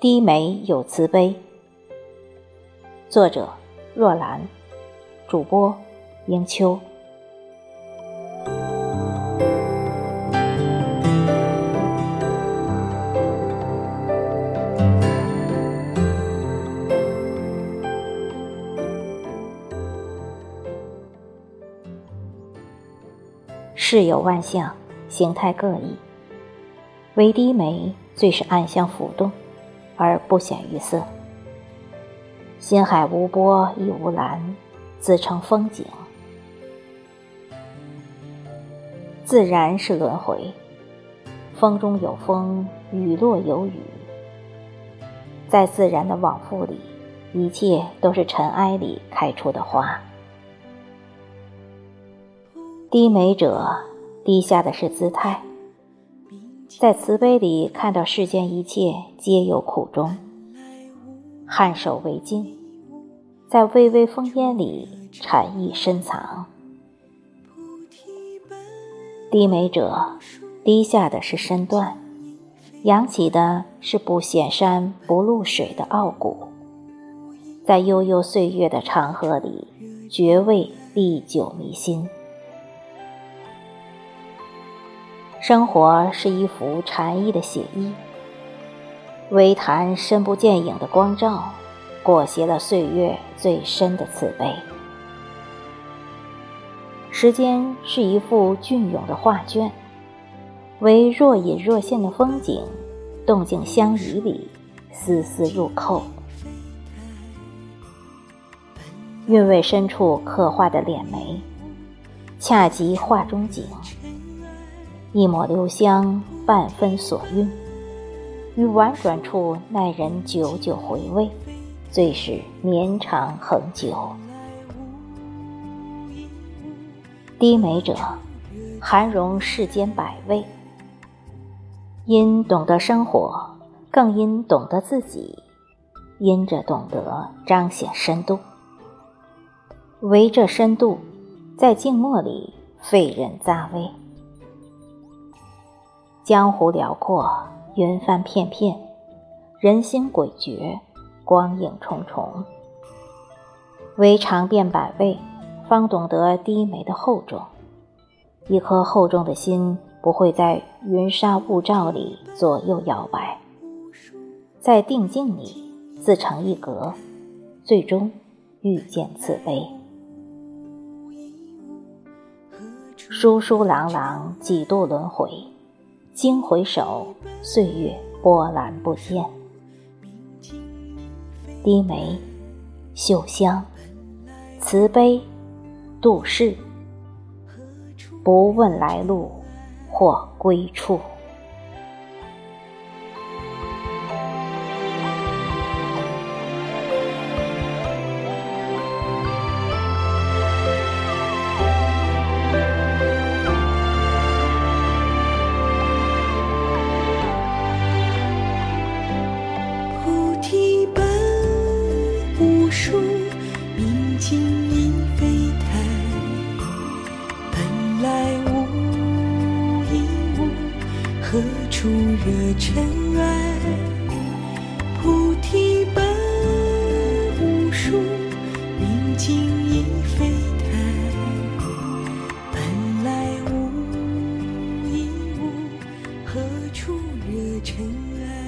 低眉有慈悲。作者：若兰，主播：英秋。世有万象，形态各异，唯低眉最是暗香浮动。而不显于色。心海无波亦无澜，自成风景。自然是轮回，风中有风，雨落有雨。在自然的往复里，一切都是尘埃里开出的花。低眉者，低下的是姿态。在慈悲里看到世间一切皆有苦衷，颔首为敬，在微微风烟里禅意深藏。低眉者，低下的是身段，扬起的是不显山不露水的傲骨，在悠悠岁月的长河里，绝味历久弥新。生活是一幅禅意的写意，微潭深不见影的光照，裹挟了岁月最深的慈悲。时间是一幅隽永的画卷，为若隐若现的风景，动静相宜里，丝丝入扣。韵味深处刻画的脸眉，恰及画中景。一抹留香，半分所韵，于婉转处耐人久久回味，最是绵长恒久。低眉者，含容世间百味，因懂得生活，更因懂得自己，因着懂得彰显深度。唯这深度，在静默里费人咂微。江湖辽阔，云帆片片，人心诡谲，光影重重。唯尝遍百味，方懂得低眉的厚重。一颗厚重的心，不会在云沙雾罩里左右摇摆，在定境里自成一格，最终遇见慈悲。疏疏朗朗，几度轮回。惊回首，岁月波澜不见。低眉，嗅香，慈悲，度世，不问来路或归处。树明镜亦非台，本来无一物何处惹尘埃？菩提本无树，明镜亦非台。本来无一物，何处惹尘埃？